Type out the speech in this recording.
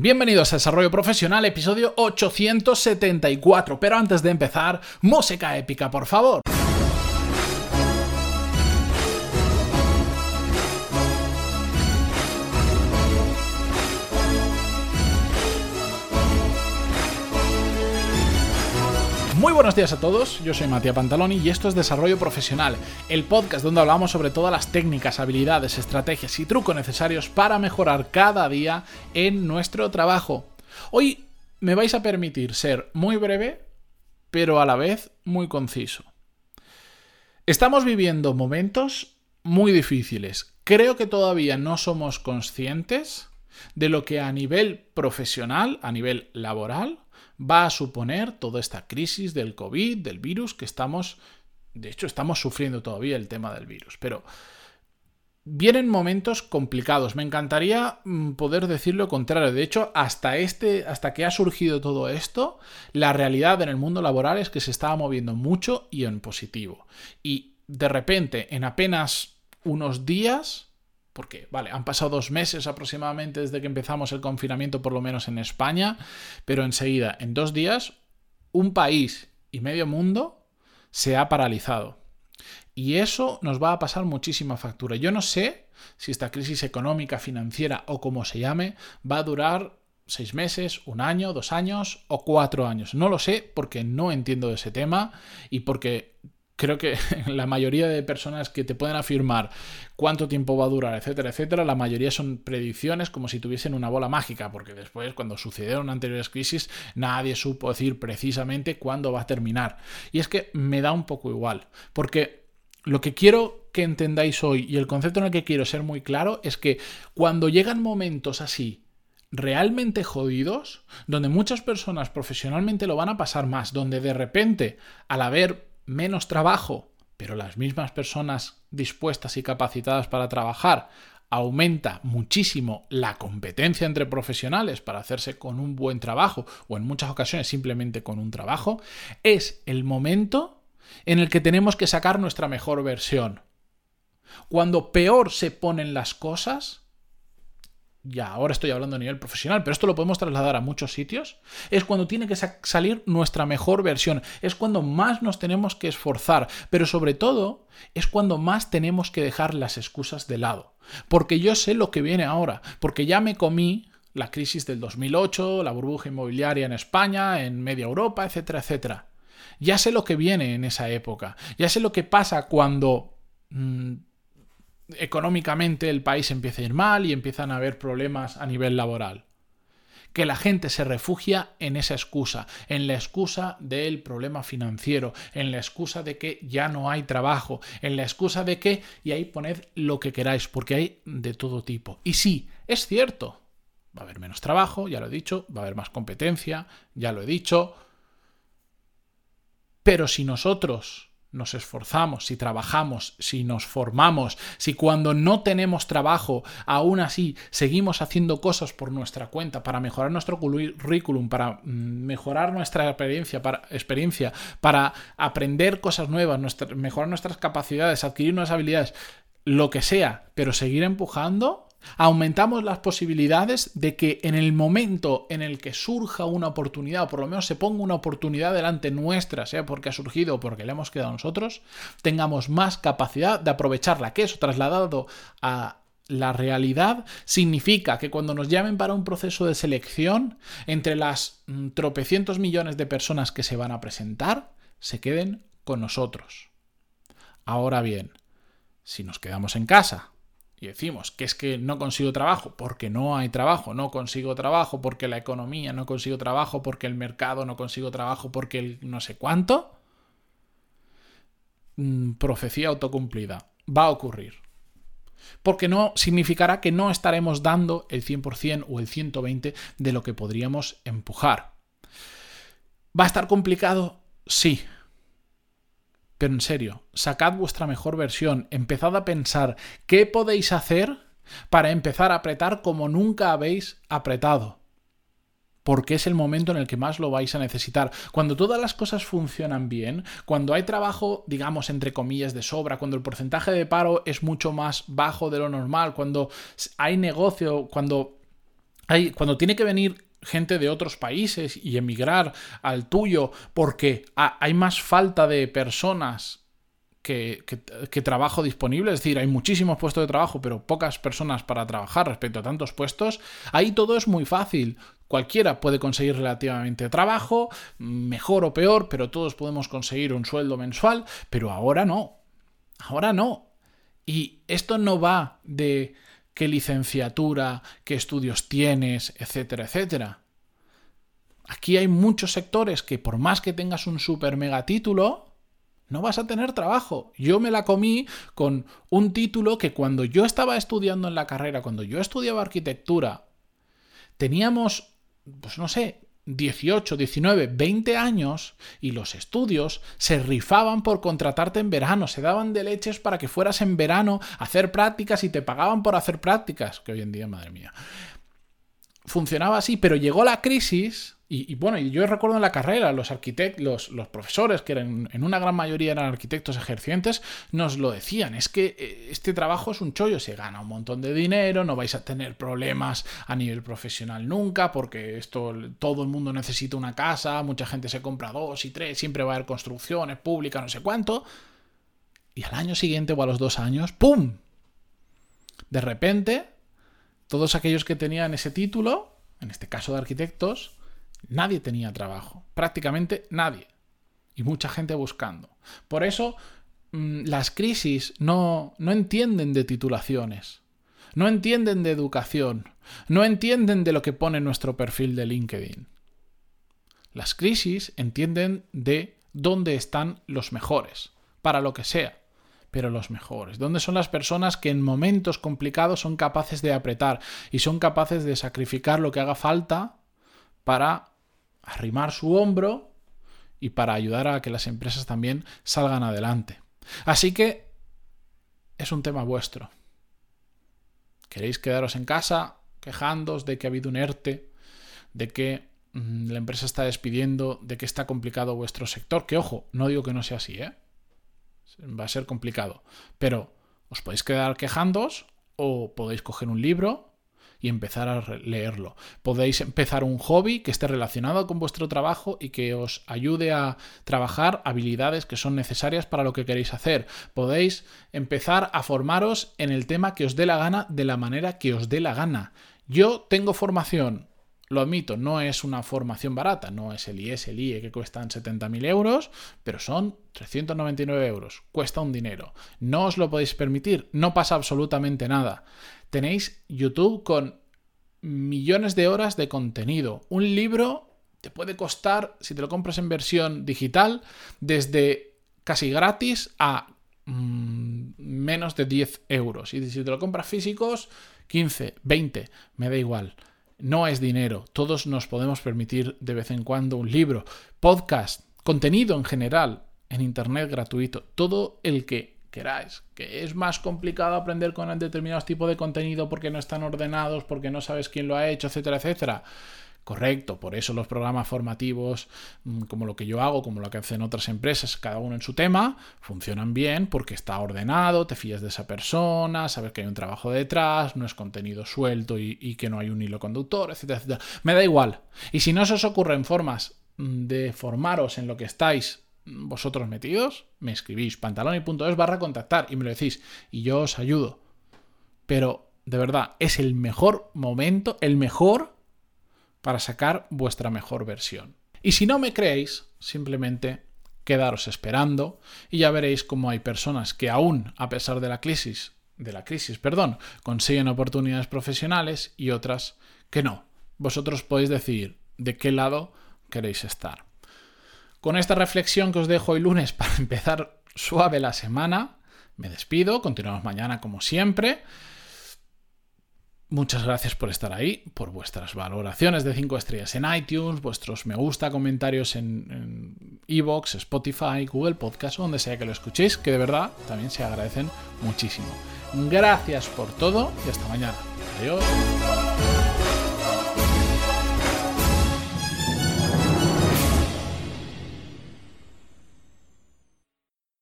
Bienvenidos a Desarrollo Profesional, episodio 874. Pero antes de empezar, música épica, por favor. Muy buenos días a todos, yo soy Matías Pantaloni y esto es Desarrollo Profesional, el podcast donde hablamos sobre todas las técnicas, habilidades, estrategias y trucos necesarios para mejorar cada día en nuestro trabajo. Hoy me vais a permitir ser muy breve, pero a la vez muy conciso. Estamos viviendo momentos muy difíciles. Creo que todavía no somos conscientes de lo que a nivel profesional, a nivel laboral, va a suponer toda esta crisis del COVID, del virus que estamos, de hecho estamos sufriendo todavía el tema del virus, pero vienen momentos complicados. Me encantaría mm, poder decir lo contrario. De hecho, hasta este, hasta que ha surgido todo esto, la realidad en el mundo laboral es que se estaba moviendo mucho y en positivo. Y de repente, en apenas unos días, porque, vale, han pasado dos meses aproximadamente desde que empezamos el confinamiento, por lo menos en España, pero enseguida, en dos días, un país y medio mundo se ha paralizado. Y eso nos va a pasar muchísima factura. Yo no sé si esta crisis económica, financiera o como se llame, va a durar seis meses, un año, dos años o cuatro años. No lo sé porque no entiendo de ese tema y porque creo que la mayoría de personas que te pueden afirmar cuánto tiempo va a durar, etcétera, etcétera, la mayoría son predicciones como si tuviesen una bola mágica, porque después, cuando sucedieron anteriores crisis, nadie supo decir precisamente cuándo va a terminar. Y es que me da un poco igual, porque lo que quiero que entendáis hoy y el concepto en el que quiero ser muy claro es que cuando llegan momentos así, realmente jodidos, donde muchas personas profesionalmente lo van a pasar más, donde de repente, al haber menos trabajo, pero las mismas personas dispuestas y capacitadas para trabajar, aumenta muchísimo la competencia entre profesionales para hacerse con un buen trabajo o en muchas ocasiones simplemente con un trabajo, es el momento en el que tenemos que sacar nuestra mejor versión. Cuando peor se ponen las cosas, ya ahora estoy hablando a nivel profesional, pero esto lo podemos trasladar a muchos sitios, es cuando tiene que salir nuestra mejor versión, es cuando más nos tenemos que esforzar, pero sobre todo es cuando más tenemos que dejar las excusas de lado, porque yo sé lo que viene ahora, porque ya me comí la crisis del 2008, la burbuja inmobiliaria en España, en media Europa, etcétera, etcétera. Ya sé lo que viene en esa época, ya sé lo que pasa cuando... Mm, económicamente el país empieza a ir mal y empiezan a haber problemas a nivel laboral. Que la gente se refugia en esa excusa, en la excusa del problema financiero, en la excusa de que ya no hay trabajo, en la excusa de que, y ahí poned lo que queráis, porque hay de todo tipo. Y sí, es cierto, va a haber menos trabajo, ya lo he dicho, va a haber más competencia, ya lo he dicho, pero si nosotros nos esforzamos, si trabajamos, si nos formamos, si cuando no tenemos trabajo, aún así seguimos haciendo cosas por nuestra cuenta para mejorar nuestro currículum, para mm, mejorar nuestra experiencia, para, experiencia, para aprender cosas nuevas, mejorar nuestras capacidades, adquirir nuevas habilidades, lo que sea, pero seguir empujando, aumentamos las posibilidades de que en el momento en el que surja una oportunidad, o por lo menos se ponga una oportunidad delante nuestra, sea porque ha surgido o porque le hemos quedado nosotros, tengamos más capacidad de aprovecharla, que eso trasladado a la realidad significa que cuando nos llamen para un proceso de selección, entre las mm, tropecientos millones de personas que se van a presentar, se queden con nosotros. Ahora bien, si nos quedamos en casa y decimos que es que no consigo trabajo porque no hay trabajo, no consigo trabajo porque la economía no consigo trabajo, porque el mercado no consigo trabajo, porque el no sé cuánto, mm, profecía autocumplida, va a ocurrir. Porque no significará que no estaremos dando el 100% o el 120% de lo que podríamos empujar. ¿Va a estar complicado? Sí, pero en serio, sacad vuestra mejor versión, empezad a pensar qué podéis hacer para empezar a apretar como nunca habéis apretado. Porque es el momento en el que más lo vais a necesitar. Cuando todas las cosas funcionan bien, cuando hay trabajo, digamos, entre comillas, de sobra, cuando el porcentaje de paro es mucho más bajo de lo normal, cuando hay negocio, cuando hay, cuando tiene que venir gente de otros países y emigrar al tuyo porque hay más falta de personas que, trabajo disponible, es decir, hay muchísimos puestos de trabajo, pero pocas personas para trabajar respecto a tantos puestos, ahí todo es muy fácil. Cualquiera puede conseguir relativamente trabajo, mejor o peor, pero todos podemos conseguir un sueldo mensual, pero ahora no. Ahora no. Y esto no va de qué licenciatura, qué estudios tienes, etcétera, etcétera. Aquí hay muchos sectores que por más que tengas un super mega título, no vas a tener trabajo. Yo me la comí con un título que cuando yo estaba estudiando en la carrera, cuando yo estudiaba arquitectura, teníamos, pues no sé, 18, 19, 20 años y los estudios se rifaban por contratarte en verano, se daban de leches para que fueras en verano a hacer prácticas y te pagaban por hacer prácticas, que hoy en día, madre mía. Funcionaba así, pero llegó la crisis y, bueno, yo recuerdo en la carrera, los arquitectos, los, profesores, que eran, en una gran mayoría eran arquitectos ejercientes, nos lo decían, es que eh, este trabajo es un chollo, se gana un montón de dinero, no vais a tener problemas a nivel profesional nunca, porque esto todo el mundo necesita una casa, mucha gente se compra dos y tres, siempre va a haber construcciones públicas, no sé cuánto. Y al año siguiente o a los dos años, ¡pum! De repente, todos aquellos que tenían ese título, en este caso de arquitectos, Nadie tenía trabajo, prácticamente nadie. Y mucha gente buscando. Por eso mm, las crisis no, no entienden de titulaciones, no entienden de educación, no entienden de lo que pone nuestro perfil de LinkedIn. Las crisis entienden de dónde están los mejores, para lo que sea, pero los mejores. ¿Dónde son las personas que en momentos complicados son capaces de apretar y son capaces de sacrificar lo que haga falta para arrimar su hombro y para ayudar a que las empresas también salgan adelante. Así que es un tema vuestro. ¿Queréis quedaros en casa quejándoos de que ha habido un ERTE, de que mm, la empresa está despidiendo, de que está complicado vuestro sector? Que ojo, no digo que no sea así, ¿eh? Va a ser complicado. Pero os podéis quedar quejándoos o podéis coger un libro y empezar a leerlo. Podéis empezar un hobby que esté relacionado con vuestro trabajo y que os ayude a trabajar habilidades que son necesarias para lo que queréis hacer. Podéis empezar a formaros en el tema que os dé la gana de la manera que os dé la gana. Yo tengo formación lo admito, no es una formación barata, no es el IES, el IE que cuestan 70.000 euros, pero son 399 euros, cuesta un dinero. No os lo podéis permitir, no pasa absolutamente nada tenéis YouTube con millones de horas de contenido. Un libro te puede costar, si te lo compras en versión digital, desde casi gratis a mm, menos de 10 euros. Y si te lo compras físicos, 15, 20, me da igual. No es dinero. Todos nos podemos permitir de vez en cuando un libro, podcast, contenido en general en Internet gratuito. Todo el que queráis. Que es más complicado aprender con determinados tipos de contenido porque no están ordenados, porque no sabes quién lo ha hecho, etcétera, etcétera. Correcto, por eso los programas formativos, mm, como lo que yo hago, como lo que hacen otras empresas, cada uno en su tema, funcionan bien porque está ordenado, te fías de esa persona, sabes que hay un trabajo detrás, no es contenido suelto y, y que no hay un hilo conductor, etcétera, etcétera. Me da igual. Y si no se os ocurren formas mm, de formaros en lo que estáis vosotros metidos, me escribís pantaloni.es barra contactar y me lo decís y yo os ayudo. Pero de verdad, es el mejor momento, el mejor para sacar vuestra mejor versión. Y si no me creéis, simplemente quedaros esperando y ya veréis cómo hay personas que aún, a pesar de la crisis, de la crisis, perdón, consiguen oportunidades profesionales y otras que no. Vosotros podéis decidir de qué lado queréis estar. Con esta reflexión que os dejo hoy lunes para empezar suave la semana, me despido, continuamos mañana como siempre. Muchas gracias por estar ahí, por vuestras valoraciones de 5 estrellas en iTunes, vuestros me gusta, comentarios en Evox, Spotify, Google Podcast donde sea que lo escuchéis, que de verdad también se agradecen muchísimo. Gracias por todo y hasta mañana. Adiós.